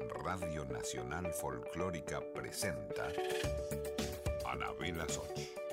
Radio Nacional Folclórica presenta Anabela Soch.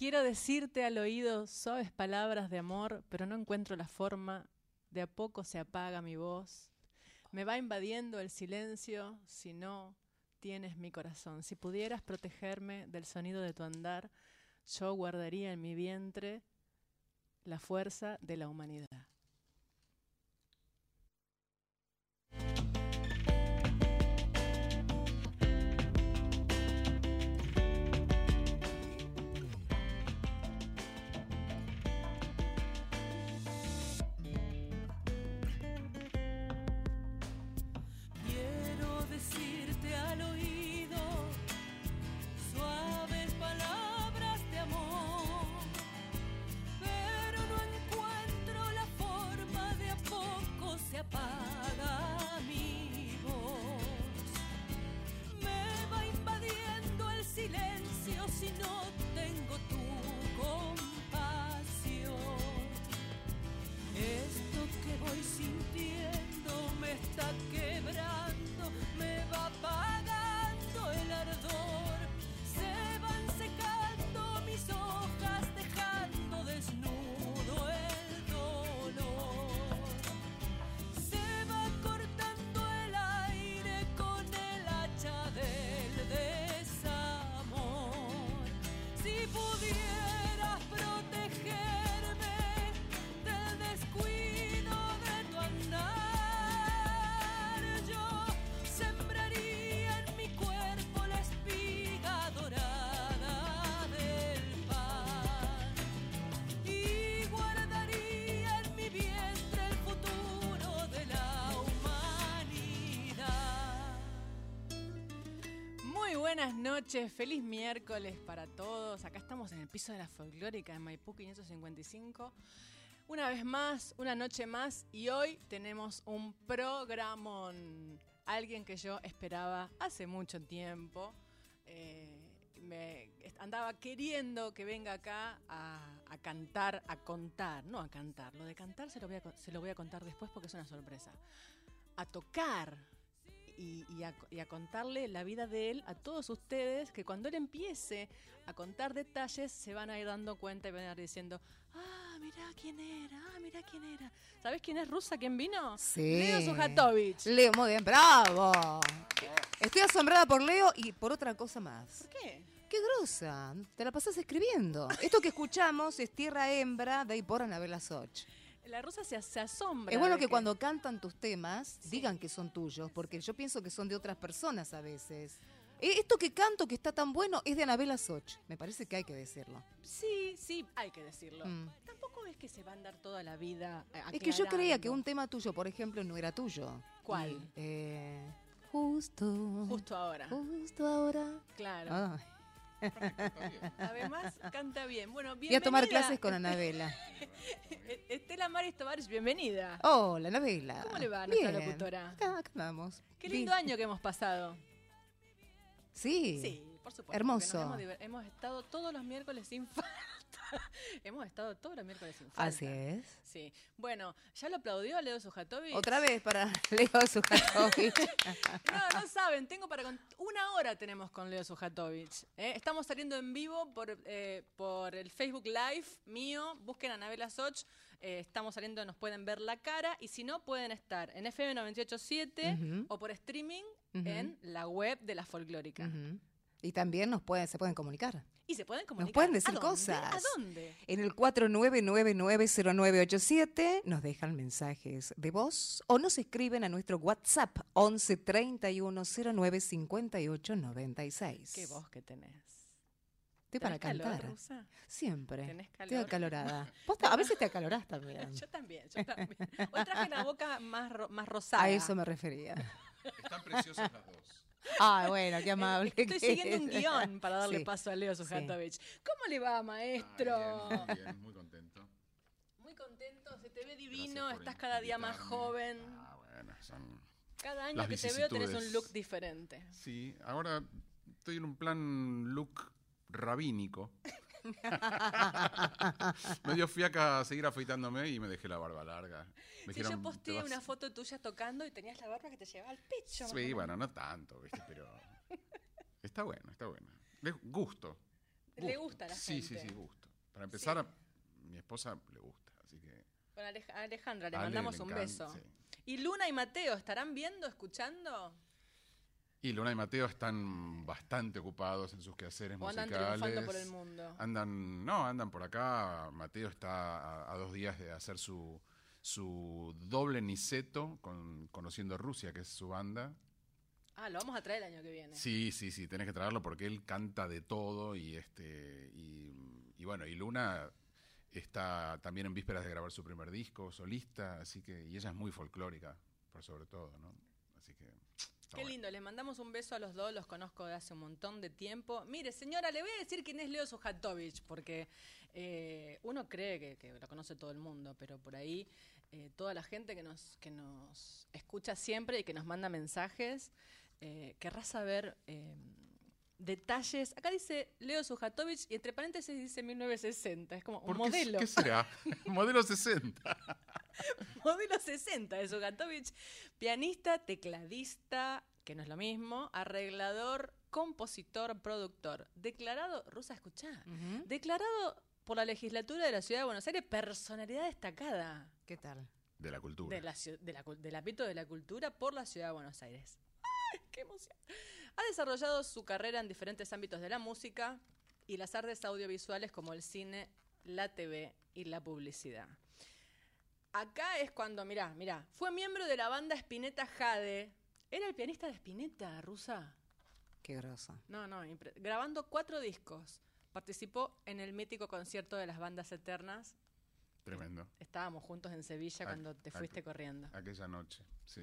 Quiero decirte al oído suaves palabras de amor, pero no encuentro la forma. De a poco se apaga mi voz. Me va invadiendo el silencio si no tienes mi corazón. Si pudieras protegerme del sonido de tu andar, yo guardaría en mi vientre la fuerza de la humanidad. Feliz miércoles para todos. Acá estamos en el piso de la folclórica de Maipú 555. Una vez más, una noche más y hoy tenemos un programón. Alguien que yo esperaba hace mucho tiempo. Eh, me andaba queriendo que venga acá a, cantar, a contar, no a cantar. Lo de cantar a, se lo voy a contar después porque es una sorpresa. A tocar y, y a, y a contarle la vida de él a todos ustedes, que cuando él empiece a contar detalles se van a ir dando cuenta y van a ir diciendo, ah, mirá quién era, ah, mirá quién era. ¿Sabes quién es rusa? ¿Quién vino? Sí. Leo Sujatovich. Leo, muy bien, bravo. Estoy asombrada por Leo y por otra cosa más. ¿Por qué? ¡Qué grosa! Te la pasás escribiendo. Esto que escuchamos es Tierra Hembra de y por Anabela Soch. La rusa se, se asombra. Es bueno que cuando cantan tus temas digan que son tuyos, porque yo pienso que son de otras personas a veces. Eh, Esto que canto que está tan bueno es de Anabela Soch. Me parece que hay que decirlo. Sí, sí, hay que decirlo. Mm. Tampoco es que se va a andar toda la vida eh, Es que yo creía que aclarando. un tema tuyo, por ejemplo, no era tuyo. ¿Cuál? Y, eh, justo. Justo ahora. Justo ahora. Claro. Ay. Además, canta bien. Bueno, Voy a tomar clases con Anabela. Estela Maris Tovares, bienvenida. Hola, Anabela. ¿Cómo le va a nuestra Bien. locutora? Acá, acá andamos. Qué lindo Bien. año que hemos pasado. Sí. Sí, por supuesto. Hermoso. Hemos, estado todos los miércoles sin falta. hemos estado todos los miércoles sin falta. Así es. Sí. Bueno, ¿ya lo aplaudió Leo Sujatovic? Otra vez para Leo Sujatovic. No, no saben, tengo para cont- una hora tenemos con Leo Sujatovic. ¿eh? Estamos saliendo en vivo por, eh, por el Facebook Live mío. Busquen a Anabela Soch. eh, estamos saliendo, nos pueden ver la cara. Y si no, pueden estar en FM 987 Ujú. o por streaming en la web de la folclórica. Y también nos pueden, se pueden comunicar. Y se pueden comunicar. pueden decir ¿A dónde? cosas. ¿A dónde? En el 49990987 nos dejan mensajes de voz o nos escriben a nuestro WhatsApp 11 31 09 58 96. ¿Qué voz que tenés? Estoy para ¿Tenés calor, cantar. Rusa? Siempre. ¿Tenés Estoy calor? acalorada. Vos ta- a veces te acalorás también. Yo también, yo también. Hoy traje la boca más, ro- más rosada. A eso me refería. Están preciosas las dos. Ah, bueno, qué amable. Estoy que siguiendo un es. guion para darle Sí. paso a Leo Sujatovich. ¿Cómo le va, maestro? Ah, bien, muy bien, muy contento. Muy contento, se te ve divino, estás cada día más joven. Ah, bueno, son... Cada año que te veo tenés un look diferente. Sí, ahora estoy en un plan look rabínico. me dio fiaca seguir afeitándome y me dejé la barba larga. Me dijeron, yo "Te posteé vas-". una foto tuya tocando y tenías la barba que te llevaba al pecho. Sí, bueno, no tanto, ¿viste? Pero está bueno, está bueno. Le- gusto. Le gusta a la sí, gente. Sí, sí, gusto. Para empezar, a mi esposa le gusta, así que... Alej- a Alejandra le Ale mandamos le un beso. sí. ¿Y Luna y Mateo estarán viendo, escuchando? Y Luna y Mateo están bastante ocupados en sus quehaceres ¿O andan musicales. triunfando por el mundo? Andan, no, andan por acá. Mateo está a, a dos días de hacer su, su doble niceto con Conociendo Rusia, que es su banda. Ah, lo vamos a traer el año que viene. Sí, sí, sí, tenés que traerlo porque él canta de todo y este y, y bueno, y Luna está también en vísperas de grabar su primer disco solista, así que y ella es muy folclórica, por sobre todo, ¿no? Está Qué bueno. lindo, les mandamos un beso a los dos, los conozco de hace un montón de tiempo. Mire, señora, le voy a decir quién es Leo Sujatovich, porque eh, uno cree que, que lo conoce todo el mundo, pero por ahí eh, toda la gente que nos, que nos escucha siempre y que nos manda mensajes, eh, querrá saber eh, detalles. Acá dice Leo Sujatovich y entre paréntesis dice 1960, es como un ¿Por qué, modelo. ¿Qué será? modelo 60. Modelo 60 de Sugatovich, pianista, tecladista, que no es lo mismo, arreglador, compositor, productor. Declarado, Rusa, escuchá, declarado por la legislatura de la Ciudad de Buenos Aires personalidad destacada ¿Qué tal? De la cultura. de la, de la del ámbito de la cultura por la Ciudad de Buenos Aires. ¡Ay, qué emoción! Ha desarrollado su carrera en diferentes ámbitos de la música y las artes audiovisuales como el cine, la TV y la publicidad. Acá es cuando, mirá, mirá, fue miembro de la banda Spinetta Jade. Era el pianista de Spinetta, Rusa. Qué groso. No, no, grabando cuatro discos. Participó en el mítico concierto de las bandas eternas. Tremendo. Estábamos juntos en Sevilla cuando te fuiste corriendo. Aquella noche, sí.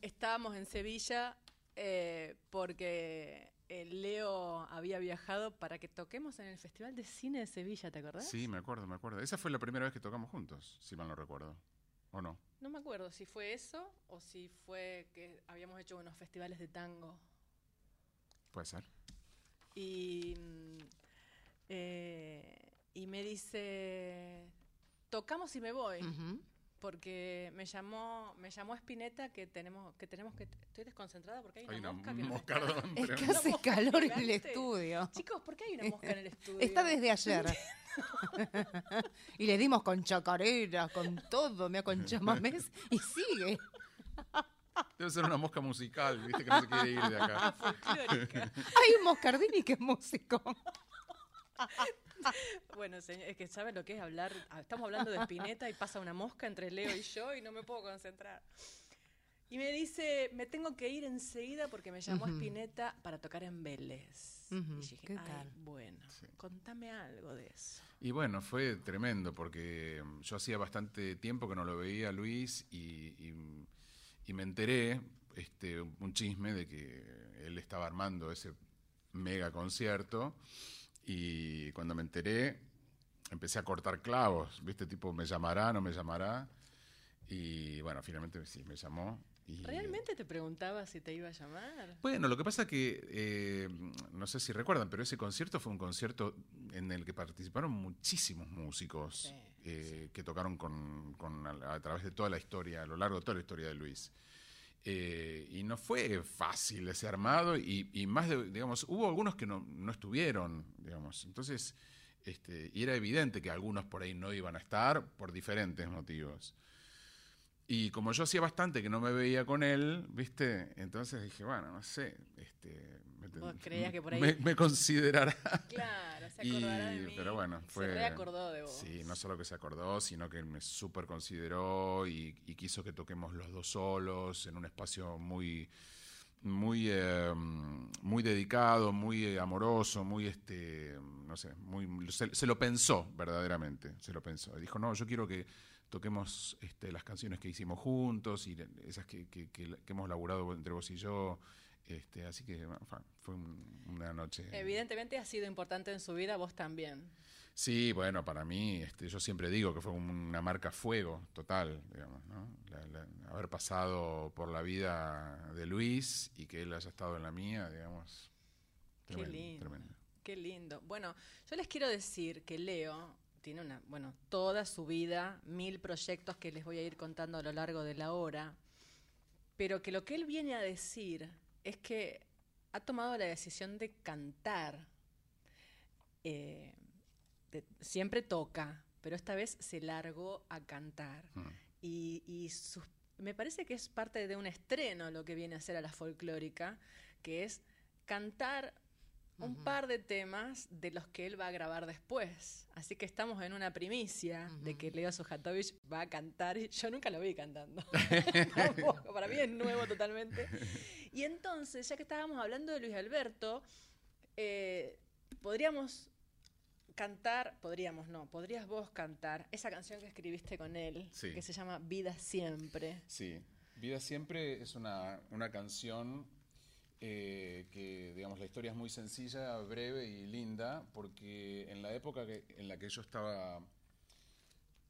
Estábamos en Sevilla eh, porque eh, Leo había viajado para que toquemos en el Festival de Cine de Sevilla, ¿te acordás? Sí, me acuerdo, me acuerdo. Esa fue la primera vez que tocamos juntos, si mal no recuerdo. ¿O no? No me acuerdo si fue eso o si fue que habíamos hecho unos festivales de tango. Puede ser. Y, mm, eh, y me dice, tocamos y me voy. Porque me llamó, me llamó Spinetta que tenemos, que tenemos que. Estoy desconcentrada porque hay una, Hay una mosca que está- Es que hace mosca calor en el estudio. Chicos, ¿por qué hay una mosca en el estudio? Está desde ayer. y le dimos con chacarera, con todo, me con chamamés y sigue. Debe ser una mosca musical, viste que no se quiere ir de acá. Hay un Moscardini que es músico. Bueno, señor, es que sabe lo que es hablar. ah, Estamos hablando de Spinetta y pasa una mosca entre Leo y yo y no me puedo concentrar. Y me dice, me tengo que ir enseguida porque me llamó Ujú. Spinetta para tocar en Vélez. Y dije, ¿qué "Ay, tal?" bueno, Sí. contame algo de eso. Y bueno, fue tremendo porque mm, yo hacía bastante tiempo que no lo veía a Luis y, y- y me enteré, este, un chisme de que él estaba armando ese mega concierto y cuando me enteré empecé a cortar clavos, viste, tipo, me llamará, no me llamará y bueno, finalmente sí, me llamó. Y, ¿Realmente te preguntaba si te iba a llamar? bueno, lo que pasa que, eh, no sé si recuerdan, pero ese concierto fue un concierto en el que participaron muchísimos músicos Sí, eh, que tocaron con, con a, a través de toda la historia, a lo largo de toda la historia de Luis. Eh, y no fue fácil ese armado y, y más de, digamos, hubo algunos que no, no estuvieron, digamos. Entonces, este, y era evidente que algunos por ahí no iban a estar por diferentes motivos. Y como yo hacía bastante que no me veía con él, ¿viste? Entonces dije, bueno, no sé, este, me, Vos creías que por ahí- me, me considerará. Claro, se Y- acordará de mí. pero bueno, fue. Se reacordó de vos. Sí, no solo que se acordó, sino que me súper consideró y, y quiso que toquemos los dos solos en un espacio muy, muy, eh, muy dedicado, muy eh, amoroso, muy, este, no sé, muy, se, se lo pensó verdaderamente, se lo pensó. Dijo, no, yo quiero que toquemos este, las canciones que hicimos juntos y esas que, que- que- que hemos laburado entre vos y yo. Este, así que fue- fue un- una noche. Evidentemente ha sido importante en su vida, vos también. Sí, bueno, para mí, este, yo siempre digo que fue una marca fuego total, digamos, ¿no? La- la- haber pasado por la vida de Luis y que él haya estado en la mía, digamos. Qué lindo. tremendo. Qué lindo. Bueno, yo les quiero decir que Leo tiene una, bueno, toda su vida, mil proyectos que les voy a ir contando a lo largo de la hora, pero que lo que él viene a decir es que ha tomado la decisión de cantar. Eh, de- siempre toca, pero esta vez se largó a cantar. Mm. Y, y sus- me parece que es parte de un estreno lo que viene a hacer a la folclórica, que es cantar un par de temas de los que él va a grabar después. Así que estamos en una primicia de que Leo Sujatovich va a cantar. y Yo nunca lo vi cantando. Tampoco, Para mí es nuevo totalmente. Y entonces, ya que estábamos hablando de Luis Alberto, eh, podríamos cantar, podríamos no, podrías vos cantar esa canción que escribiste con él, Sí. que se llama Vida Siempre. Sí, Vida Siempre es una, una canción eh, que, digamos, la historia es muy sencilla, breve y linda, porque en la época que- en la que yo estaba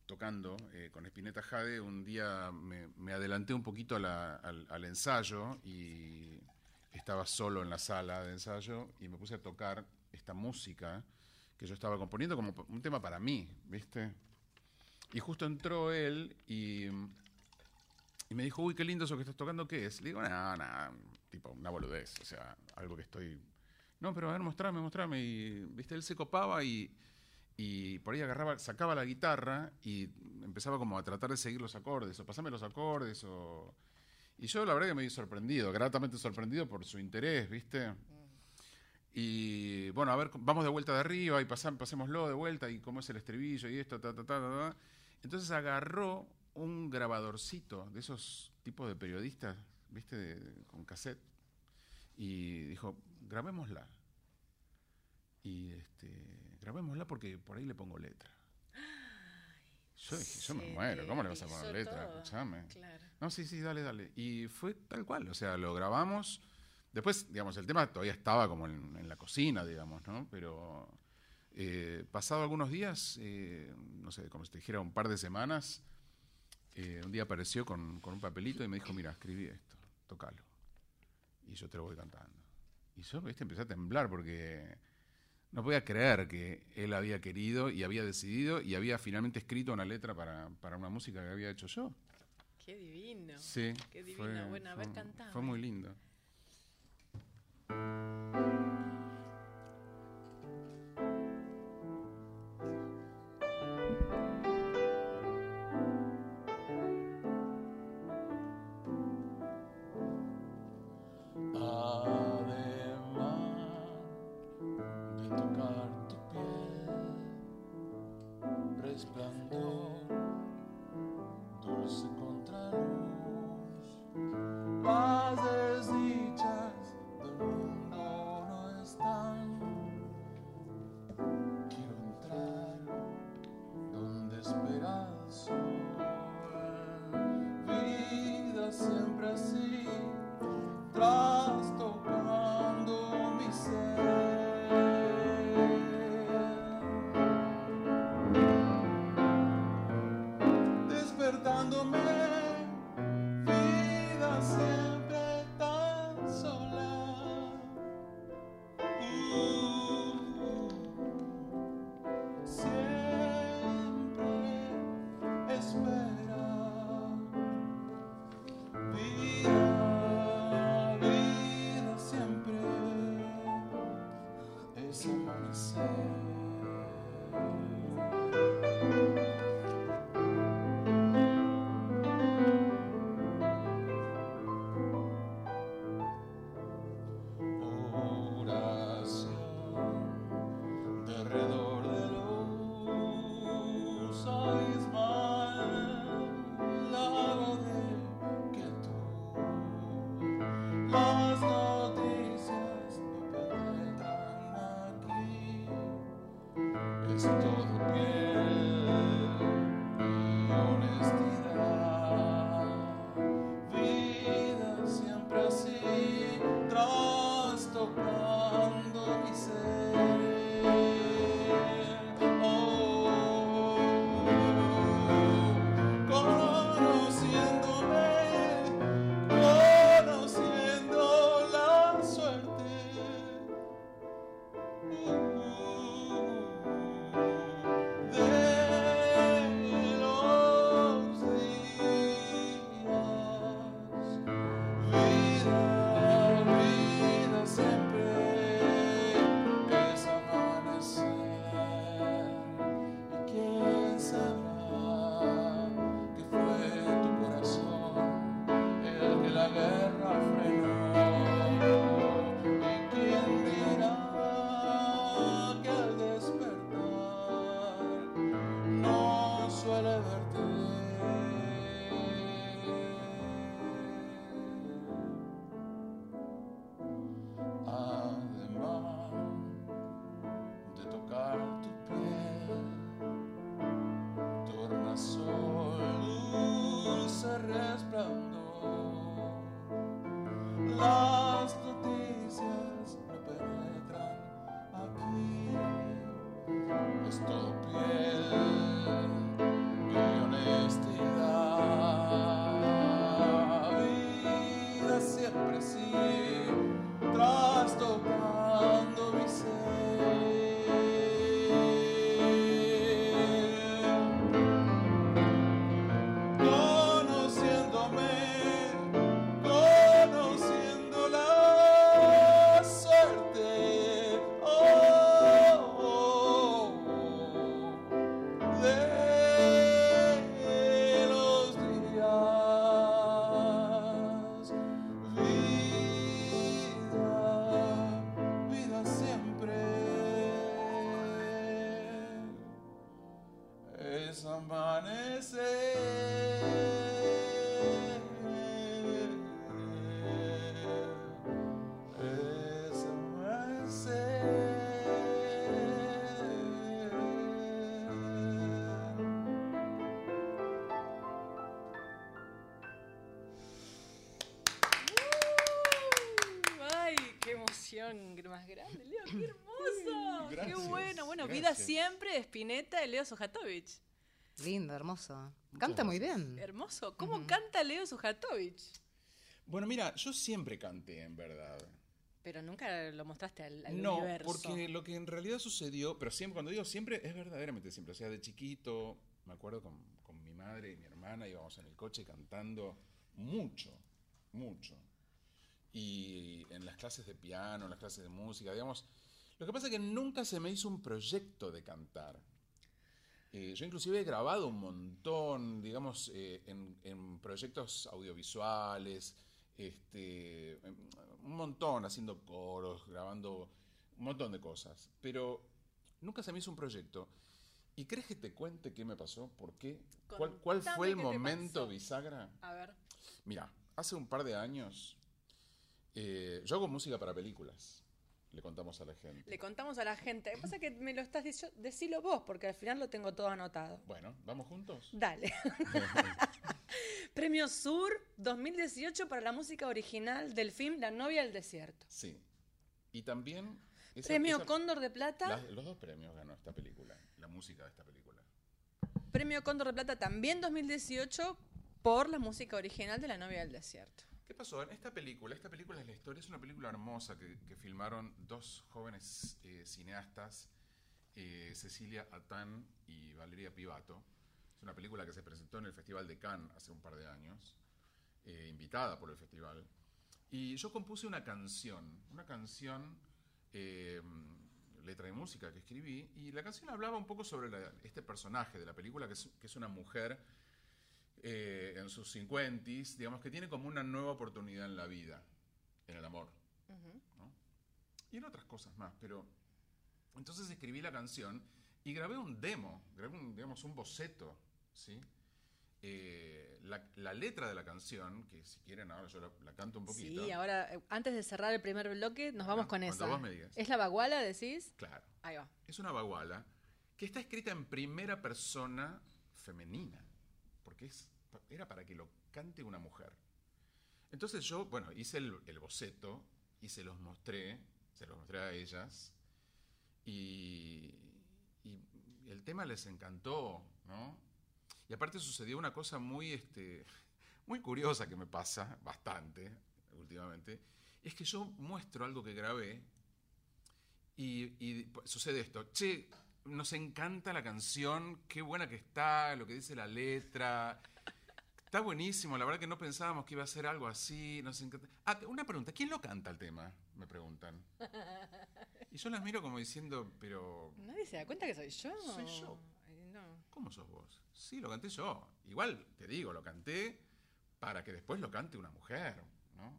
tocando eh, con Spinetta Jade, un día me, adelanté un poquito al ensayo y estaba solo en la sala de ensayo y me puse a tocar esta música que yo estaba componiendo como un tema para mí, ¿viste? Y justo entró él y, y me dijo, uy, qué lindo eso que estás tocando, ¿qué es? Le digo, nada, nada, tipo, una boludez, o sea, algo que estoy... No, pero a ver, mostrame, mostrame. Y, viste, él se copaba y, y por ahí agarraba, sacaba la guitarra y empezaba como a tratar de seguir los acordes, o pasame los acordes, o... Y yo la verdad que me vi sorprendido, gratamente sorprendido por su interés, ¿viste? Y bueno, a ver, vamos de vuelta de arriba y pasam- pasémoslo de vuelta y cómo es el estribillo y esto, ta, ta, ta, ta, ta. Entonces agarró un grabadorcito de esos tipos de periodistas, viste, de, con cassette. Y dijo, grabémosla. Y este, grabémosla porque por ahí le pongo letra. Yo dije, yo me muero, ¿cómo le vas a poner letra? Todo. Escuchame. Claro. No, sí, sí, dale, dale. Y fue tal cual, o sea, lo grabamos. Después, digamos, el tema todavía estaba como en, la cocina, digamos, ¿no? Pero eh, pasado algunos días, eh, no sé, como si te dijera un par de semanas, eh, un día apareció con, con un papelito y me dijo, mira, escribí esto tocalo. Y yo te lo voy cantando. Y yo, viste, empecé a temblar porque no podía creer que él había querido y había decidido y había finalmente escrito una letra para, para una música que había hecho yo. Qué divino. Sí. Qué divino. Fue. Fue muy lindo. Siempre de Spinetta y Leo Sujatovich. Lindo, hermoso. Canta muy bien. Hermoso. ¿Cómo canta Leo Sujatovich? Bueno, mira, yo siempre canté, en verdad. Pero nunca lo mostraste al, al no, universo. porque lo que en realidad sucedió, pero siempre, cuando digo siempre, es verdaderamente siempre. O sea, de chiquito, me acuerdo con, con mi madre y mi hermana, íbamos en el coche cantando mucho, mucho. Y en las clases de piano, en las clases de música, digamos. Lo que pasa es que nunca se me hizo un proyecto de cantar. Eh, yo inclusive he grabado un montón, digamos, eh, en, en proyectos audiovisuales, este, em, un montón, haciendo coros, grabando un montón de cosas. Pero nunca se me hizo un proyecto. ¿Y crees que te cuente qué me pasó? ¿Por qué? ¿Cuál, fue el momento bisagra? A ver. Mira, hace un par de años eh, yo hago música para películas. Le contamos a la gente. Le contamos a la gente. Lo que pasa es que me lo estás diciendo, decilo vos, porque al final lo tengo todo anotado. Bueno, ¿vamos juntos? Dale. Premio Sur 2018 para la música original del film La novia del desierto. Sí. Y también... esa- Premio esa- Cóndor de Plata. los dos premios ganó esta película, la música de esta película. Premio Cóndor de Plata también 2018 por la música original de La novia del desierto. ¿Qué pasó? En esta película, esta película es la historia, es una película hermosa que, filmaron dos jóvenes eh, cineastas, eh, Cecilia Atán y Valeria Pivato. Es una película que se presentó en el Festival de Cannes hace un par de años, eh, invitada por el festival. Y yo compuse una canción, una canción, letra y música que escribí, y la canción hablaba un poco sobre la- este personaje de la película, que es, que es una mujer eh, en sus 50 digamos que tiene como una nueva oportunidad en la vida, en el amor. ¿no? Y en otras cosas más, pero entonces escribí la canción y grabé un demo, grabé un, digamos, un boceto, ¿sí? Eh, la, la letra de la canción, que si quieren ahora yo la, la canto un poquito. Sí, ahora, eh, antes de cerrar el primer bloque, nos vamos con digas. ¿Es la baguala, decís? Claro. Ahí va. Es una baguala que está escrita en primera persona femenina, porque es, era para que lo cante una mujer. Entonces yo, bueno, hice el, el boceto y se los mostré, se los mostré a ellas, y, y el tema les encantó, ¿no? Y aparte sucedió una cosa muy, este, muy curiosa que me pasa bastante últimamente, es que yo muestro algo que grabé y, y sucede esto, che, nos encanta la canción, qué buena que está, lo que dice la letra. Está buenísimo, la verdad que no pensábamos que iba a ser algo así. Nos encanta. Ah, una pregunta, ¿quién lo canta el tema? Me preguntan. Y yo las miro como diciendo, pero ¿Nadie se da cuenta que soy yo? Soy yo. No. ¿cómo sos vos? Sí, lo canté yo. Igual, te digo, lo canté para que después lo cante una mujer, ¿no?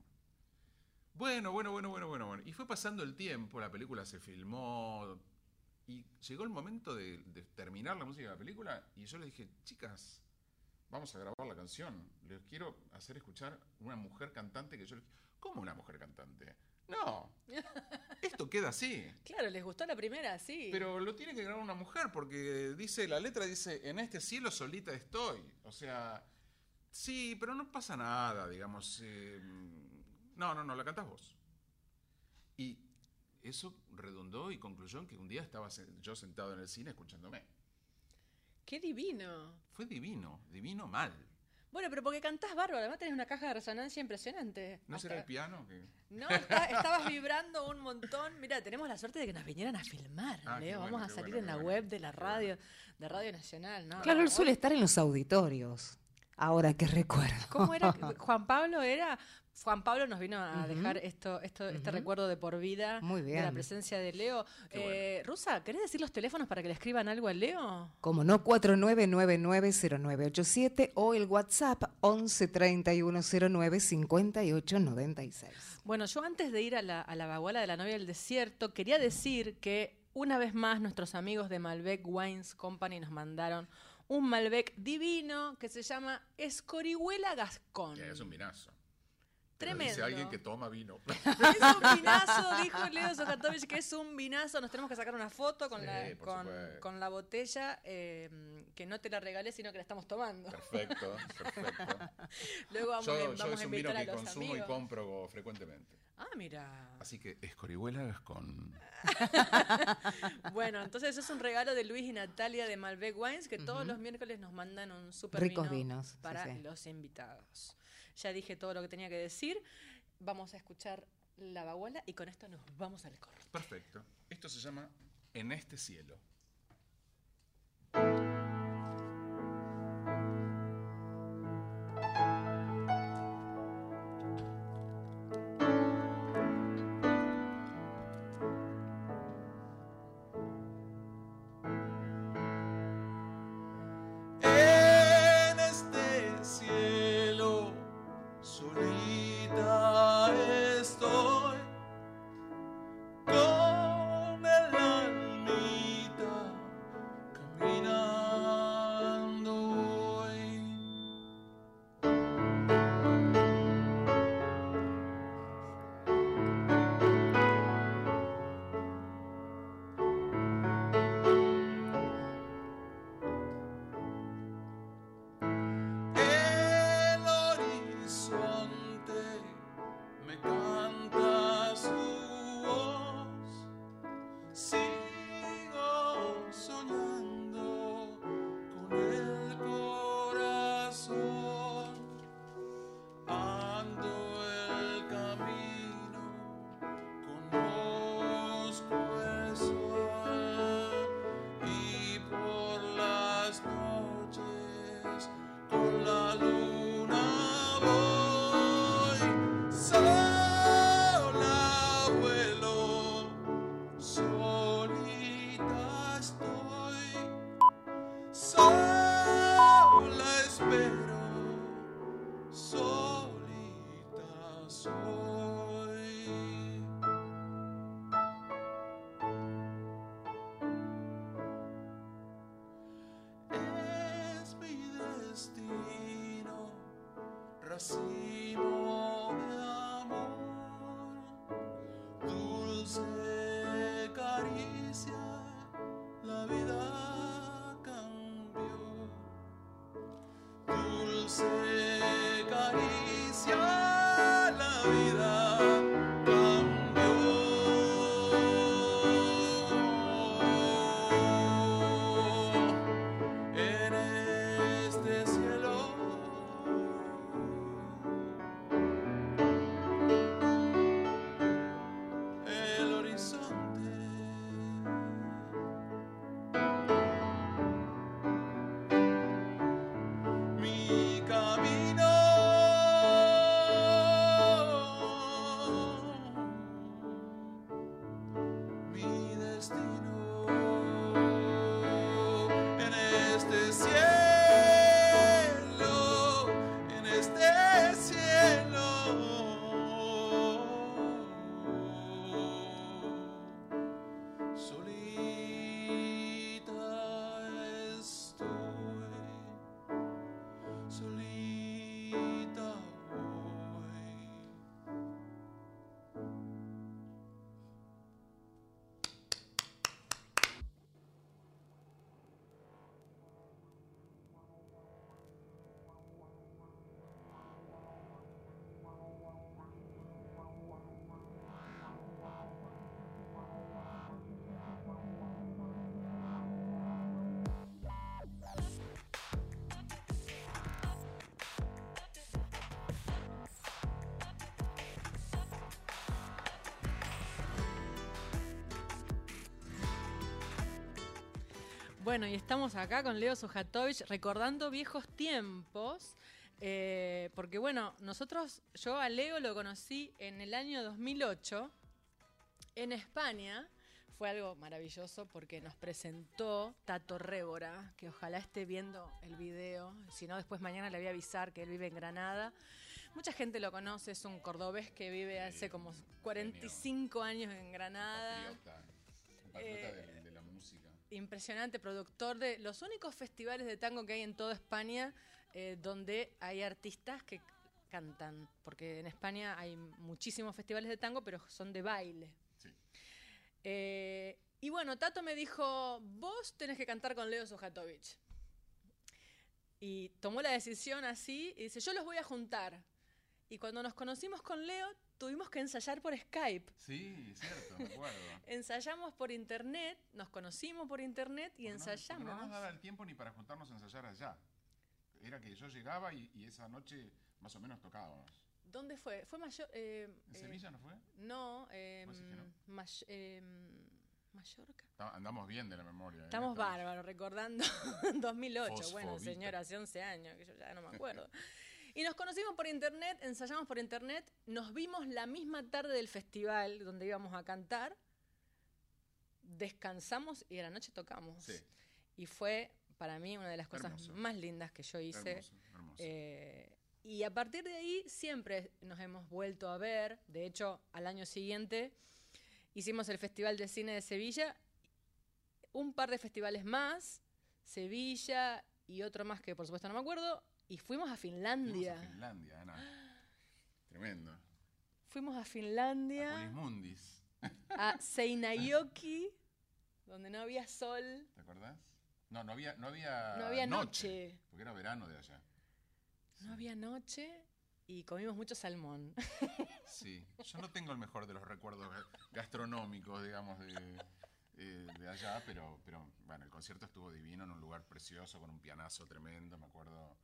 Bueno, bueno, bueno, bueno, bueno, bueno. Y fue pasando el tiempo, la película se filmó y llegó el momento de, de terminar la música de la película y yo le dije, chicas, vamos a grabar la canción. Les quiero hacer escuchar una mujer cantante que yo... les-". ¿Cómo una mujer cantante? No, esto queda así. Claro, les gustó la primera, sí. Pero lo tiene que grabar una mujer porque dice, la letra dice, en este cielo solita estoy. O sea, sí, pero no pasa nada, digamos. eh, no, no, no, la cantás vos. Y eso redundó y concluyó en que un día estaba se- yo sentado en el cine escuchándome. Qué divino. Fue divino, divino mal. Bueno, pero porque cantás bárbaro, además tenés una caja de resonancia impresionante. ¿No Hasta- será el piano? que No, está- estabas vibrando un montón. Mira, tenemos la suerte de que nos vinieran a filmar, Ah, qué Leo. bueno, Vamos a salir bueno, en la bueno. web de la radio, de Radio Nacional, ¿no? Claro, él suele estar en los auditorios. Ahora que recuerdo. ¿Cómo era? Juan Pablo era. Juan Pablo nos vino a dejar esto, esto, este recuerdo de por vida Muy de la bien. presencia de Leo. Bueno. Eh, Rusa, ¿querés decir los teléfonos para que le escriban algo a Leo? Como no, 49990987 o el WhatsApp 11 3109 5896. Bueno, yo antes de ir a la, a la baguala de la novia del desierto, quería decir que una vez más nuestros amigos de Malbec Wines Company nos mandaron un Malbec divino que se llama Escorihuela Gascón. que es un. Tremendo. Dice alguien que toma vino. Es un vinazo, dijo Leo Sojatovich, que es un vinazo. Nos tenemos que sacar una foto con, Sí, la, por con, supuesto. con la botella, eh, que no te la regalé, sino que la estamos tomando. Perfecto, perfecto. Luego vamos, Yo, a, yo vamos es a un vino a que los consumo y compro frecuentemente. Ah, mira. Así que escorihuelas con... Bueno, entonces es un regalo de Luis y Natalia de Malbec Wines que todos los miércoles nos mandan un super Ricos vino vinos, sí, para sí. los invitados. Ya dije todo lo que tenía que decir. Vamos a escuchar la baguala y con esto nos vamos al corte. Perfecto. Esto se llama En este cielo. Estoy con dulce caricia, la vida Bueno, y estamos acá con Leo Sujatovich recordando viejos tiempos. eh, porque bueno, nosotros, yo a Leo lo conocí en el año 2008 en España. Fue algo maravilloso porque nos presentó Tato Rébora, que ojalá esté viendo el video. Si no, después mañana le voy a avisar que él vive en Granada. Mucha gente lo conoce, es un cordobés que vive hace como 45 años en Granada. Eh, impresionante productor de los únicos festivales de tango que hay en toda España eh, donde hay artistas que cantan, porque en España hay muchísimos festivales de tango, pero son de baile. Sí. Eh, y bueno, Tato me dijo, vos tenés que cantar con Leo Sojatovich. Y tomó la decisión así y dice, yo los voy a juntar. Y cuando nos conocimos con Leo, tuvimos que ensayar por Skype. Sí, cierto, me acuerdo. Ensayamos por internet, nos conocimos por internet y Porque no- ensayamos. No, nos daba el tiempo ni para juntarnos a ensayar allá. Era que yo llegaba y, y esa noche más o menos tocábamos. ¿Dónde fue? ¿Fue mayor? eh, ¿En eh, Sevilla no fue? No, eh, ¿Vos decís que no? May- eh, Mallorca. Andamos bien de la memoria. ¿eh? Estamos bárbaros, recordando 2008. Bueno, Fosfobita. señora, hace 11 años, que yo ya no me acuerdo. Y nos conocimos por internet, ensayamos por internet, nos vimos la misma tarde del festival donde íbamos a cantar, descansamos y a la noche tocamos. Sí, Y fue para mí una de las cosas Hermoso. más lindas que yo hice. hermoso, hermoso. Eh, y a partir de ahí siempre nos hemos vuelto a ver. De hecho, al año siguiente hicimos el Festival de Cine de Sevilla, un par de festivales más, Sevilla y otro más que por supuesto no me acuerdo, y fuimos a Fuimos Finlandia. a Finlandia, Ana. Tremendo. Fuimos a A Finlandia, Pulismundis. a Seinäjoki, donde no había sol, ¿Te acordás? No, no había, no había, no había noche. Porque era verano de allá. no había noche y comimos mucho salmón. Sí, yo no tengo el mejor de los recuerdos ga- gastronómicos, digamos, de, eh, de allá, pero, pero bueno, el concierto estuvo divino en un lugar precioso, con un pianazo tremendo, me acuerdo,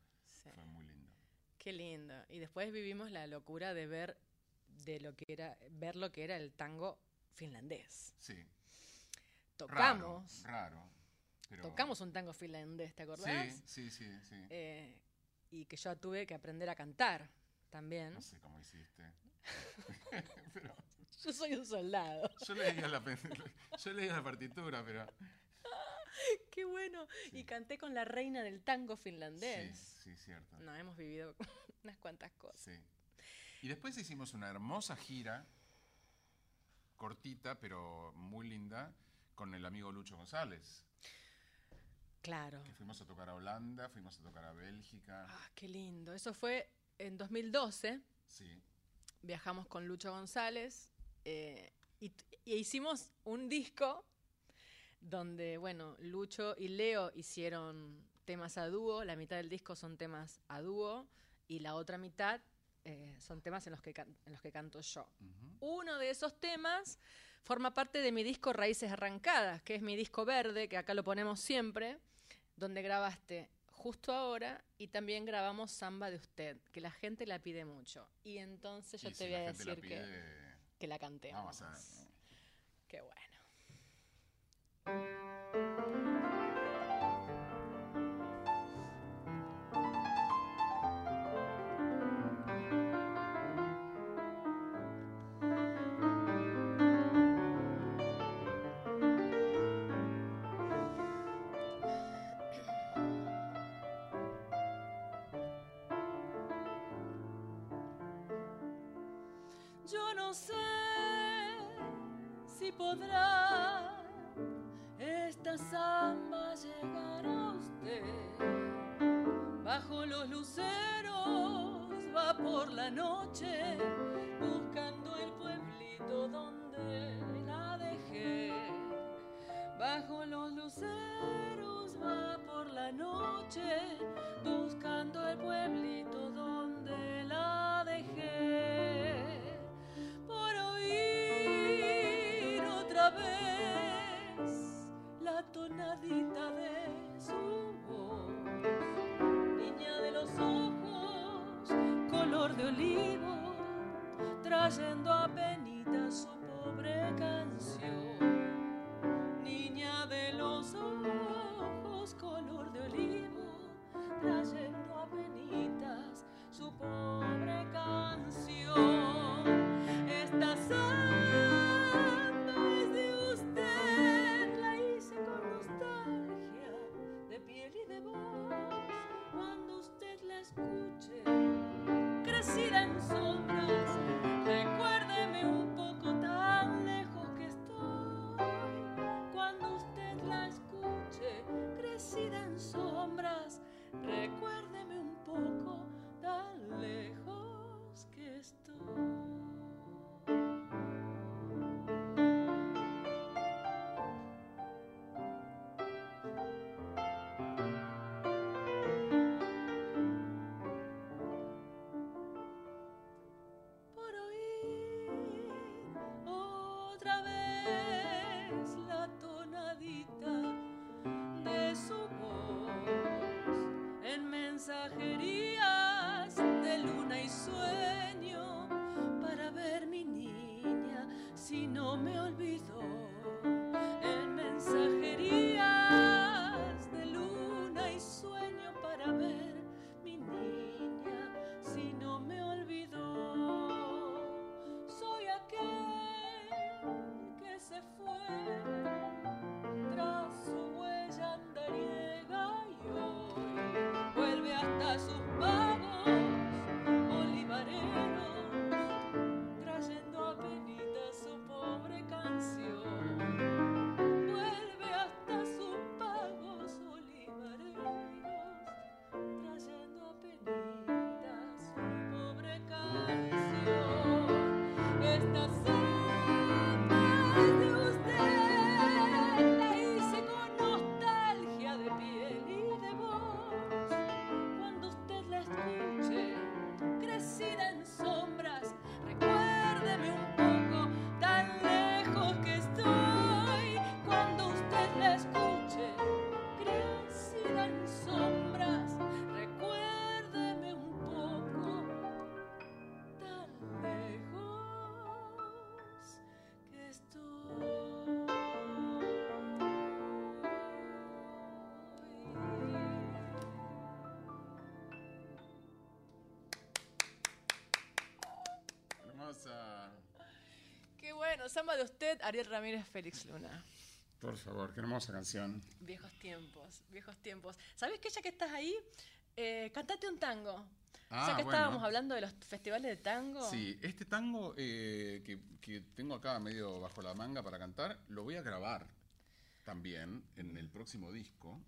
Sí. fue muy lindo. Qué lindo. Y después vivimos la locura de ver de lo que era ver lo que era el tango finlandés. Sí, Tocamos, raro, raro. Pero, tocamos un tango finlandés, ¿te acordás? Sí, sí, sí, sí. Eh, y que yo tuve que aprender a cantar también. No sé cómo hiciste. pero Yo soy un soldado. yo leía la, yo leía la partitura, pero... Qué bueno. Sí. Y canté con la reina del tango Sí, finlandés. sí, cierto. No, hemos vivido unas cuantas cosas. Sí. Y después hicimos una hermosa gira, cortita, pero muy linda, con el amigo Lucho González. Claro. Que fuimos a tocar a Holanda, fuimos a tocar a Bélgica. Ah, qué lindo. Eso fue en 2012. Sí, viajamos con Lucho González eh, y hicimos un disco donde, bueno, Lucho y Leo hicieron temas a dúo, la mitad del disco son temas a dúo y la otra mitad eh, son temas en los, que en los que canto yo. Uno de esos temas forma parte de mi disco Raíces Arrancadas, que es mi disco verde, que acá lo ponemos siempre, donde grabaste justo ahora y también grabamos Samba de Usted, que la gente la pide mucho. Y entonces yo y te si voy a decir que, que la cantemos. Vamos a... Qué bueno. Música noche buscando el pueblito donde la dejé. Bajo los luceros va por la noche trayendo a penita su pobre canción. Niña de los ojos, color de olivo, trayendo a penitas su pobre canción. Esta samba es de usted, la hice con nostalgia, de piel y de voz. Cuando usted la escuche, crecida Bueno, samba de usted, Ariel Ramírez Félix Luna. Por favor, qué hermosa canción. Viejos tiempos, viejos tiempos. ¿Sabes que ya que estás ahí, eh, cantate un tango? Ah, ya que bueno. estábamos hablando de los festivales de tango. Sí, este tango eh, que, que tengo acá medio bajo la manga para cantar, lo voy a grabar también en el próximo disco,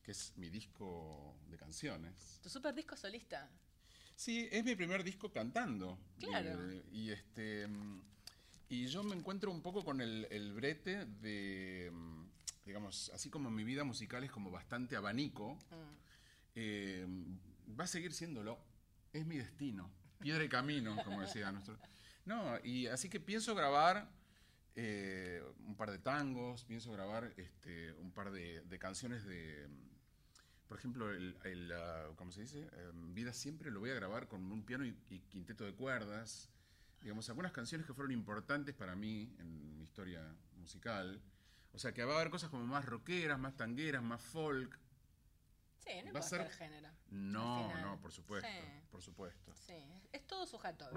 que es mi disco de canciones. Tu super disco solista. Sí, es mi primer disco cantando. Claro. Eh, y este mm, y yo me encuentro un poco con el, el brete de, mm, digamos, así como mi vida musical es como bastante abanico, Mm. eh, va a seguir siéndolo. Es mi destino. Piedra y camino, como decía nuestro. No, y así que pienso grabar eh, un par de tangos, pienso grabar este, un par de, de canciones de. mm, Por ejemplo, el, el, ah, ¿cómo se dice? Eh, Vida siempre lo voy a grabar con un piano y, y quinteto de cuerdas. Digamos, algunas canciones que fueron importantes para mí en mi historia musical. O sea, que va a haber cosas como más rockeras, más tangueras, más folk. Sí, no importa ser- el género. No, no, por supuesto, Sí. por supuesto. Sí, es todo sujeto.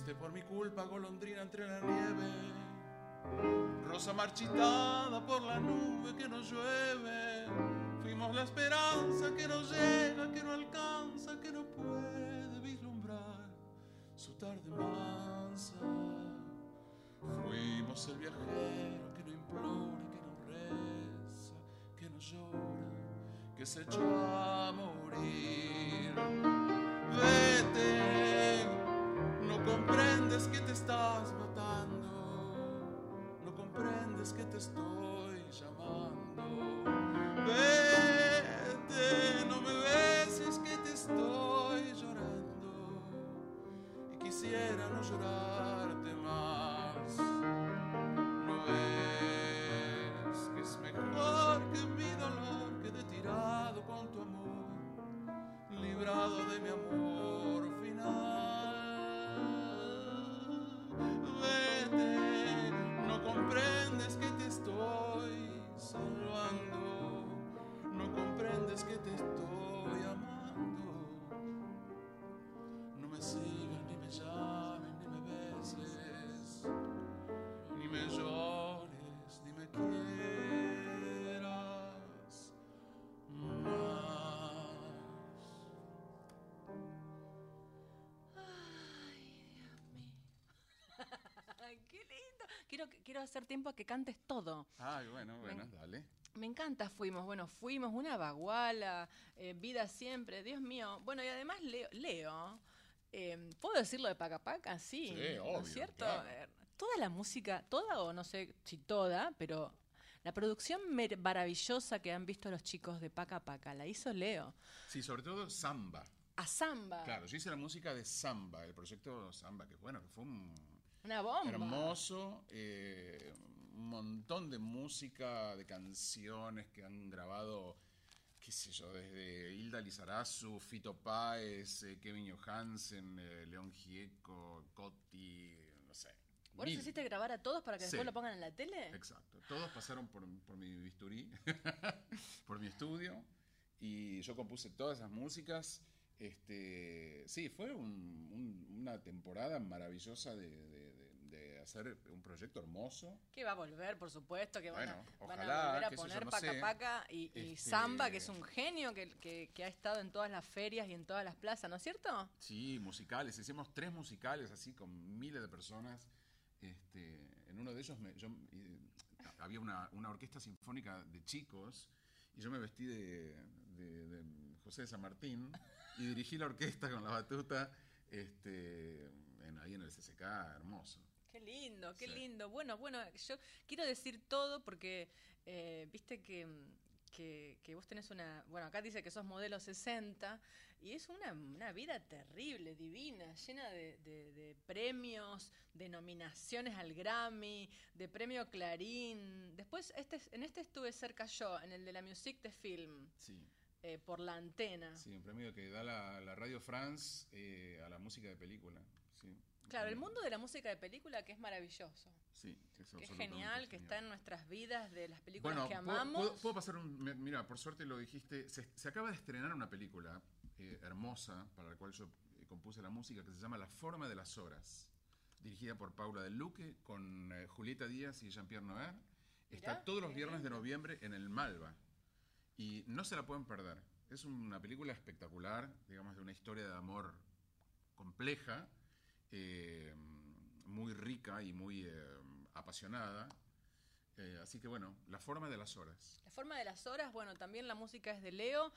Fuiste por mi culpa, golondrina entre la nieve. Rosa marchitada por la nube que no llueve. Fuimos la esperanza que no llega, que no alcanza, que no puede vislumbrar su tarde mansa. Fuimos el viajero que no implora, que no reza, que no llora, que se echó a morir. Comprendes que te estoy llamando. Vete, no me beses que te estoy llorando. Y quisiera no llorarte más. No ves que es mejor que mi dolor quede tirado con tu amor, librado de mi amor Quiero, hacer tiempo a que cantes todo. Ay, bueno, bueno, dale. Me encanta Fuimos. Bueno, fuimos una baguala, eh, vida siempre, Dios mío. Bueno, y además Leo, Leo eh, ¿puedo decirlo de Paca Paca? Sí, Sí, ¿no obvio, es cierto? claro. Toda la música, toda o no sé si toda, pero la producción maravillosa que han visto los chicos de Paca Paca la hizo Leo. Sí, sobre todo samba. A samba. Claro, yo hice la música de samba, el proyecto samba, que bueno, que fue un Una bomba. hermoso, eh, un montón de música, de canciones que han grabado, qué sé yo, desde Hilda Lizarazu, Fito Páez, eh, Kevin Johansen, eh, León Gieco, Cotti, no sé. ¿Vos los hiciste grabar a todos para que Sí. después lo pongan en la tele? Exacto. Todos pasaron por, por mi bisturí, por mi estudio, y yo compuse todas esas músicas. Este, sí, fue un- un- una temporada maravillosa de- de hacer un proyecto hermoso. Que va a volver, por supuesto, que van, Bueno, a, van a ojalá, volver a yo, poner no Paca sé. Paca y, y Este- Samba, que es un genio que, que- que ha estado en todas las ferias y en todas las plazas, ¿no es cierto? Sí, musicales. Hicimos tres musicales así con miles de personas. Este, en uno de ellos me- yo, eh, había una, una orquesta sinfónica de chicos y yo me vestí de, de- de José de San Martín y dirigí la orquesta con la batuta este, en- ahí en el CCK, hermoso. Qué lindo, qué Sí. lindo. Bueno, bueno, yo quiero decir todo porque eh, viste que, que, que vos tenés una. Bueno, acá dice que sos modelo 60 y es una, una vida terrible, divina, llena de, de- de premios, de nominaciones al Grammy, de premio Clarín. Después, este, en este estuve cerca yo, en el de la Music de Film, Sí, eh, por la antena. sí, un premio que da la, la Radio France eh, a la música de película. Sí, Claro, el mundo de la música de película que es maravilloso. Sí, es Que es genial, que está en nuestras vidas, de las películas Bueno, que ¿puedo- amamos. ¿puedo, puedo pasar un... mi- Mira, por suerte lo dijiste. Se, se acaba de estrenar una película eh, hermosa para la cual yo eh, compuse la música que se llama La forma de las horas. Dirigida por Paula Del Luque, con eh, Julieta Díaz y Jean-Pierre Noer. Está Mirá, todos los viernes de noviembre en el Malva. Y no se la pueden perder. Es una película espectacular, digamos, de una historia de amor compleja, eh, muy rica y muy eh, apasionada. Eh, así que bueno, la forma de las horas. La forma de las horas, bueno, también la música es de Leo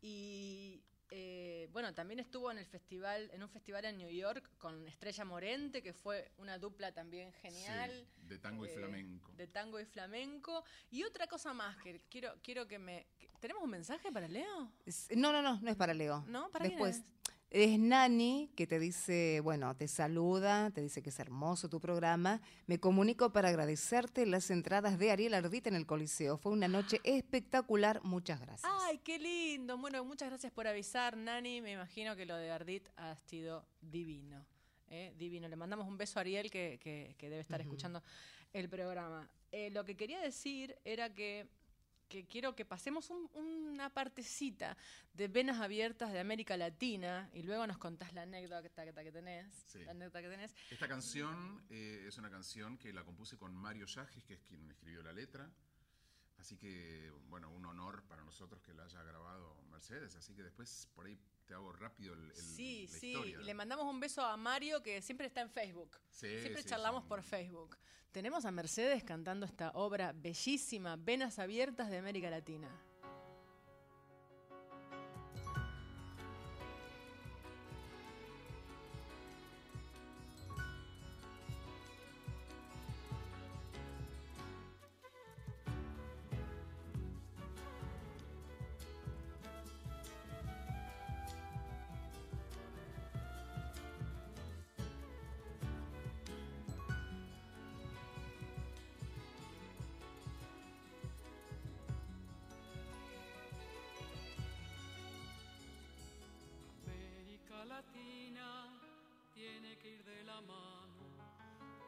y eh, bueno, también estuvo en el festival, en un festival en New York con Estrella Morente, que fue una dupla también genial. Sí, de tango y flamenco. De tango y flamenco. Y otra cosa más que quiero, quiero que me. ¿Tenemos un mensaje para Leo? Es- No, no, no, no es para Leo. ¿No? ¿Para quién Después, es? Es Nani que te dice, bueno, te saluda, te dice que es hermoso tu programa. Me comunico para agradecerte las entradas de Ariel Ardita en el Coliseo. Fue una noche espectacular. Muchas gracias. ¡Ay, qué lindo! Bueno, muchas gracias por avisar, Nani. Me imagino que lo de Ardit ha sido divino. ¿eh? Divino. Le mandamos un beso a Ariel que, que- que debe estar escuchando el programa. Eh, lo que quería decir era que, que quiero que pasemos un- una partecita de Venas Abiertas de América Latina y luego nos contás la anécdota que, que tenés. Sí. La anécdota que tenés. Esta canción eh, es una canción que la compuse con Mario Yajes, que es quien escribió la letra. Así que, bueno, un honor para nosotros que la haya grabado Mercedes. Así que después por ahí te hago rápido el, el- sí, la sí. historia. Le mandamos un beso a Mario que siempre está en Facebook. Sí, Siempre sí, charlamos sí. por Facebook. Tenemos a Mercedes cantando esta obra bellísima, Venas Abiertas de América Latina. Tiene que ir de la mano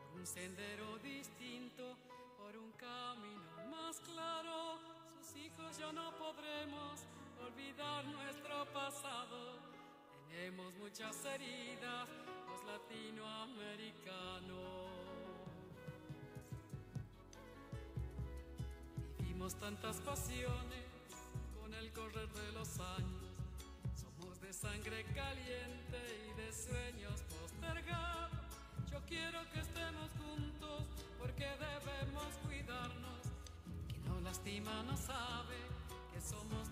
por un sendero distinto, por un camino más claro. Sus hijos ya no podremos olvidar nuestro pasado. Tenemos muchas heridas, los latinoamericanos. Vivimos tantas pasiones con el correr de los años. Somos de sangre caliente sueños postergados. Yo quiero que estemos juntos porque debemos cuidarnos. Que no lastima no sabe que somos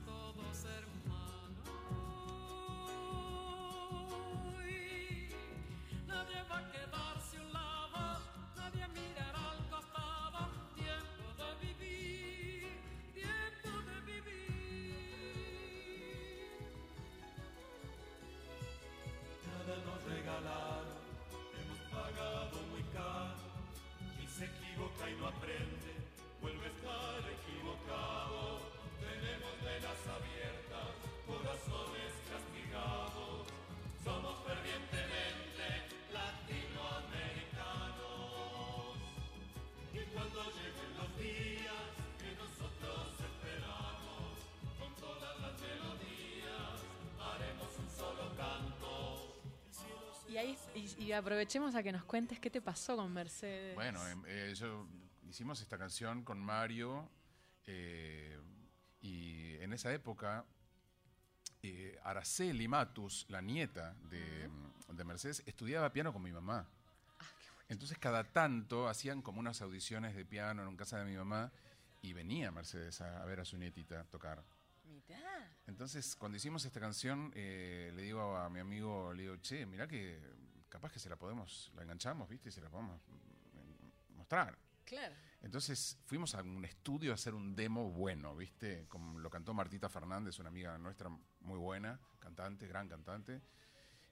y, aprovechemos a que nos cuentes qué te pasó con Mercedes. Bueno, em, eh, yo hicimos esta canción con Mario eh, y en esa época eh, Araceli Matus, la nieta de, de Mercedes, estudiaba piano con mi mamá. Entonces cada tanto hacían como unas audiciones de piano en casa de mi mamá y venía Mercedes a, a ver a su nietita tocar. Mirá. Entonces, cuando hicimos esta canción, eh, le digo a mi amigo, le digo, che, mirá que capaz que se la podemos, la enganchamos, ¿viste? Y se la podemos mm, mostrar. Claro. Entonces fuimos a un estudio a hacer un demo bueno, ¿viste? Como lo cantó Martita Fernández, una amiga nuestra muy buena, cantante, gran cantante.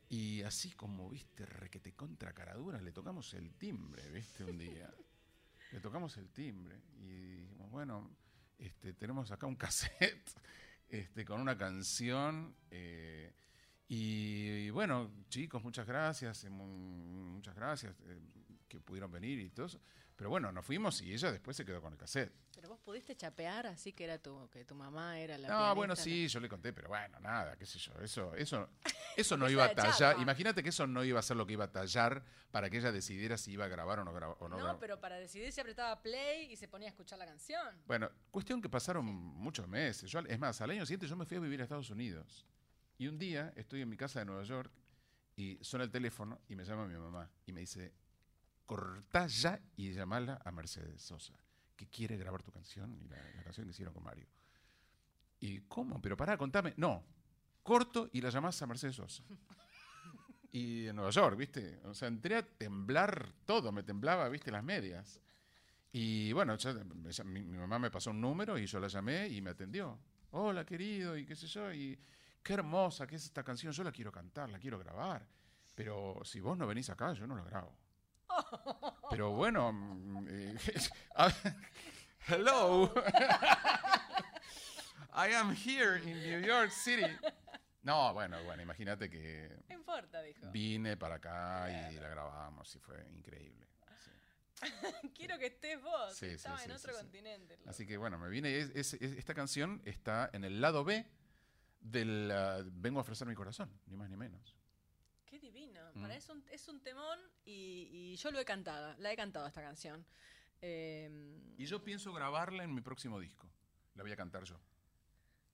Y así como, ¿viste? Requete contra caradura, le tocamos el timbre, ¿viste? Un día. le tocamos el timbre y dijimos, bueno, este, tenemos acá un cassette este, con una canción. eh, y, y bueno, chicos, muchas gracias, eh, mu- muchas gracias eh, que pudieron venir y todo eso. Pero bueno, nos fuimos y ella después se quedó con el cassette. Pero vos pudiste chapear así que era tu, que tu mamá era la No, pianista, bueno, sí, yo le conté, pero bueno, nada, qué sé yo. Eso, eso, eso no iba a tallar. Imagínate que eso no iba a ser lo que iba a tallar para que ella decidiera si iba a grabar o no, graba- o no No, graba- pero para decidir se apretaba play y se ponía a escuchar la canción. Bueno, cuestión que pasaron muchos meses. Yo, es más, al año siguiente yo me fui a vivir a Estados Unidos. Y un día estoy en mi casa de Nueva York y suena el teléfono y me llama mi mamá y me dice, cortá ya y llamala a Mercedes Sosa, que quiere grabar tu canción y la, la canción que hicieron con Mario. ¿Y cómo? Pero pará, contame. No, corto y la llamás a Mercedes Sosa. Y en Nueva York, ¿viste? O sea, entré a temblar todo, me temblaba, ¿viste? Las medias. Y bueno, ya- mi mamá me pasó un número y yo la llamé y me atendió. Hola, querido, y qué sé yo, y qué hermosa que es esta canción, yo la quiero cantar, la quiero grabar. Pero si vos no venís acá, yo no la grabo. Pero bueno, mm, eh, hello. I am here in New York City. No, bueno, bueno, imagínate que No importa, dijo. vine para acá y la grabamos y fue increíble. sí. Quiero que estés vos. Sí, sí, Estaba sí, en otro continente. loco. Así que bueno, me vine. es- es- es- esta canción está en el lado B del ah, Vengo a ofrecer mi corazón, ni más ni menos. Qué divino. Mm. Para es un, es un temón y, y yo lo he cantado. La he cantado esta canción. Eh, Y yo pienso grabarla en mi próximo disco. La voy a cantar yo.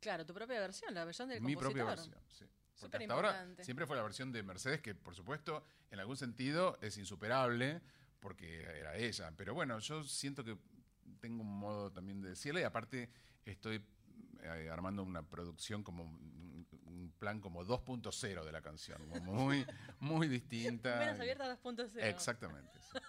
claro, tu propia versión, la versión del mi compositor. propia versión, sí. Porque Súper hasta ahora siempre fue la versión de Mercedes, que por supuesto, en algún sentido, es insuperable, porque era ella. Pero bueno, yo siento que tengo un modo también de decirle, y aparte estoy eh, armando una producción como un, un plan como 2.0 de la canción, muy, muy distinta. Venas y- abiertas 2.0. Exactamente. sí.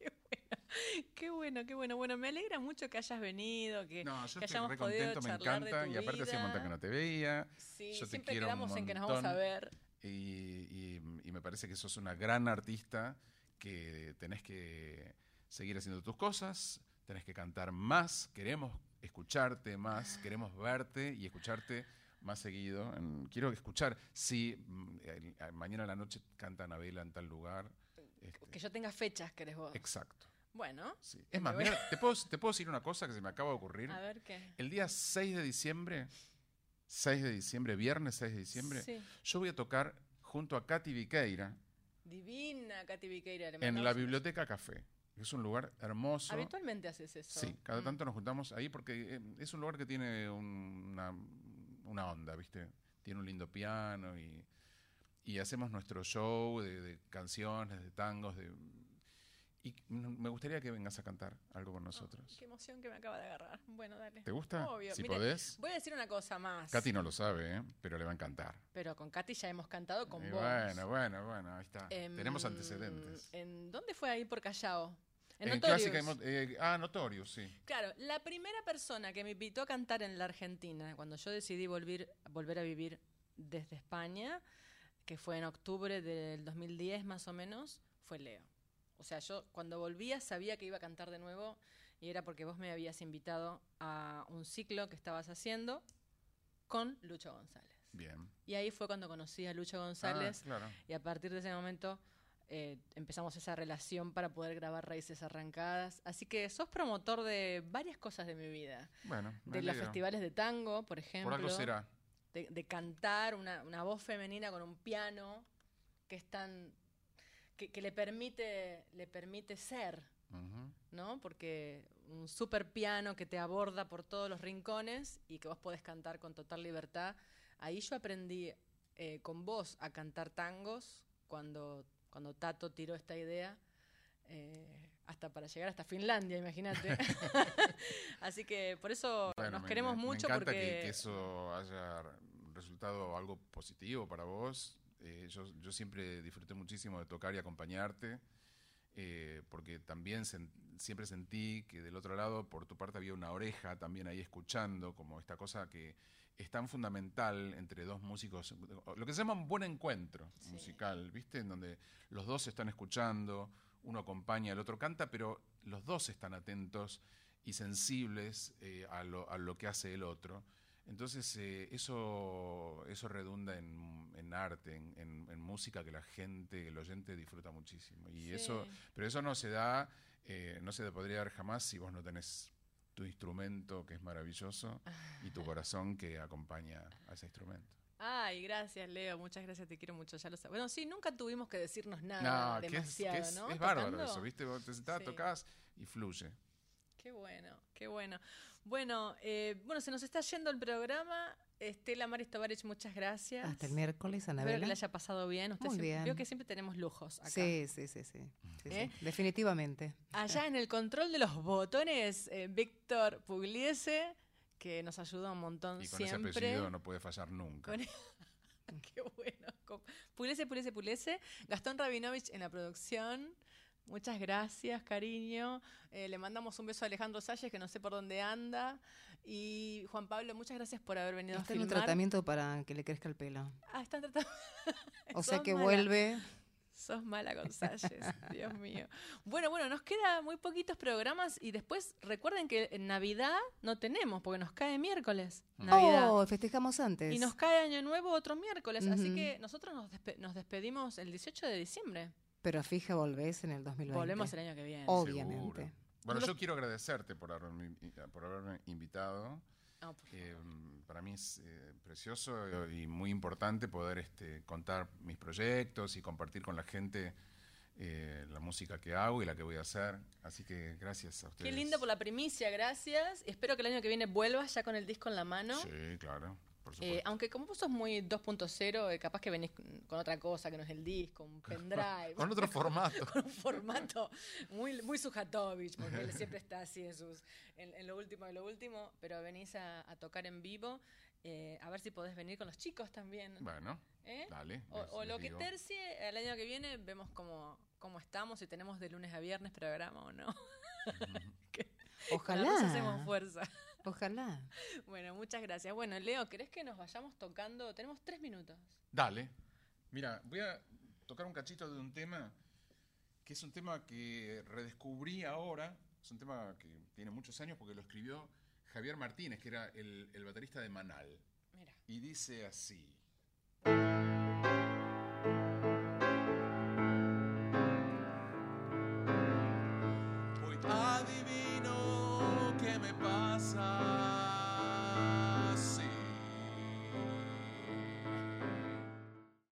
Qué bueno, qué bueno, qué bueno. Bueno, me alegra mucho que hayas venido, que, No, yo que estoy hayamos re podido contento, me de encanta. tu Y aparte hacía un montón que no te veía. Sí, yo te siempre un quedamos en que nos vamos a ver. Y, y- y me parece que sos una gran artista que tenés que seguir haciendo tus cosas, tenés que cantar más, queremos escucharte más, queremos verte y escucharte más seguido. Quiero escuchar si mm, mañana a la noche canta Anabela en tal lugar. este, Que yo tenga fechas, querés vos. exacto. Bueno, sí. Es más, mira, ¿te puedo, te puedo decir una cosa que se me acaba de ocurrir. a ver qué. El día 6 de diciembre, 6 de diciembre, viernes 6 de diciembre, Sí. yo voy a tocar junto a Katy Viqueira Divina Katy Viqueira. en la Biblioteca Café. Es un lugar hermoso. Habitualmente haces eso. Sí, cada Mm. tanto nos juntamos ahí porque eh, es un lugar que tiene un- una, una onda, ¿viste? Tiene un lindo piano y, y hacemos nuestro show de, de canciones, de tangos, de, Y me gustaría que vengas a cantar algo con nosotros. Qué emoción que me acaba de agarrar. Bueno, dale. ¿Te gusta? Obvio. Si Mire, podés. Voy a decir una cosa más. Katy no lo sabe, ¿eh? pero le va a encantar. Pero con Katy ya hemos cantado con Y vos. bueno, bueno, bueno, ahí está. Em, Tenemos antecedentes. ¿En dónde fue ahí por Callao? En, En Notorious. clásica eh, ah, Notorious, sí. Claro, la primera persona que me invitó a cantar en la Argentina, cuando yo decidí volver, volver a vivir desde España, que fue en octubre del 2010 más o menos, fue Leo. O sea, yo cuando volvía sabía que iba a cantar de nuevo y era porque vos me habías invitado a un ciclo que estabas haciendo con Lucho González. Bien. Y ahí fue cuando conocí a Lucho González Ah, claro. y a partir de ese momento eh, empezamos esa relación para poder grabar Raíces Arrancadas. Así que sos promotor de varias cosas de mi vida. Bueno, me De los festivales de tango, por ejemplo. Por algo será. De, de cantar una, una voz femenina con un piano que es tan. Que, que le permite. le permite ser. Ujú. ¿no? Porque un super piano que te aborda por todos los rincones y que vos podés cantar con total libertad. Ahí yo aprendí eh, con vos a cantar tangos cuando, cuando Tato tiró esta idea. eh, hasta para llegar hasta Finlandia, imagínate. Así que por eso Bueno, nos me- queremos me- mucho Me encanta porque que, que eso haya resultado algo positivo para vos. Eh, yo, yo siempre disfruté muchísimo de tocar y acompañarte, eh, porque también sen- siempre sentí que del otro lado, por tu parte, había una oreja también ahí escuchando, como esta cosa que es tan fundamental entre dos músicos, lo que se llama un buen encuentro musical, ¿viste? En donde los dos están escuchando, uno acompaña, el otro canta, pero los dos están atentos y sensibles eh, a, lo, a lo que hace el otro. Entonces eh, eso, eso redunda en, en arte, en, en- en música que la gente, el oyente disfruta muchísimo. Y Sí. eso, pero eso no se da, eh, no se te podría dar jamás si vos no tenés tu instrumento que es maravilloso y tu corazón que acompaña a ese instrumento. Ay, gracias, Leo. Muchas gracias, te quiero mucho. Ya lo sabes. Bueno, sí, nunca tuvimos que decirnos nada No, que es, que demasiado, es, ¿no? es bárbaro Tocando. eso, ¿viste? Vos te sentás, Sí. tocás y fluye. Qué bueno, qué bueno. Bueno, eh, bueno, se nos está yendo el programa. Estela Maris Tovarich, muchas gracias. Hasta el miércoles, Espero que Anabela. le haya pasado bien. Usted Muy siempre- bien. Veo que siempre tenemos lujos acá. Sí, sí, sí, sí. Sí, sí, ¿Eh? Definitivamente. Allá en el control de los botones, eh, Víctor Pugliese, que nos ayuda un montón Y con ese apellido no puede fallar nunca. Con- Qué bueno. Pugliese, Pugliese, Pugliese. Gastón Rabinovich en la producción. Muchas gracias, cariño. Eh, le mandamos un beso a Alejandro Salles, que no sé por dónde anda. Y Juan Pablo, muchas gracias por haber venido Está a en un tratamiento para que le crezca el pelo. Ah, están tratando. O sea que mala. vuelve. Sos mala con Salles, Dios mío. Bueno, bueno, nos queda muy poquitos programas y después recuerden que en Navidad no tenemos, porque nos cae miércoles. Navidad. Oh, festejamos antes. Y nos cae Año Nuevo otro miércoles, así que nosotros nos, despe- nos despedimos el 18 de diciembre. Pero fija, volvés en el 2020. Volvemos el año que viene. Obviamente. Seguro. Bueno, yo quiero agradecerte por haberme, por haberme invitado. Eh, para mí es eh, precioso y muy importante poder este, contar mis proyectos y compartir con la gente eh, la música que hago y la que voy a hacer. Así que gracias a ustedes. Qué lindo por la primicia, gracias. Espero que el año que viene vuelvas ya con el disco en la mano. Sí, claro, Eh, supuesto. aunque como vos sos muy 2.0, eh, capaz que venís con- otra cosa que no es el disco, un pendrive. Con otro formato. con un formato muy, muy Sujatovich, porque él siempre está así en sus en, en lo último de lo último, pero venís a, a tocar en vivo, eh, a ver si podés venir con los chicos también. Bueno, ¿eh? dale. O, les- o lo que digo. tercie, el año que viene vemos cómo, cómo estamos, si tenemos de lunes a viernes programa o no. Que las dos hacemos Ojalá. fuerza. Ojalá. Bueno, muchas gracias. Bueno, Leo, ¿querés que nos vayamos tocando? Tenemos tres minutos. Dale. Mira, voy a tocar un cachito de un tema que es un tema que redescubrí ahora. Es un tema que tiene muchos años porque lo escribió Javier Martínez, que era el, el baterista de Manal. Mira. Y dice así.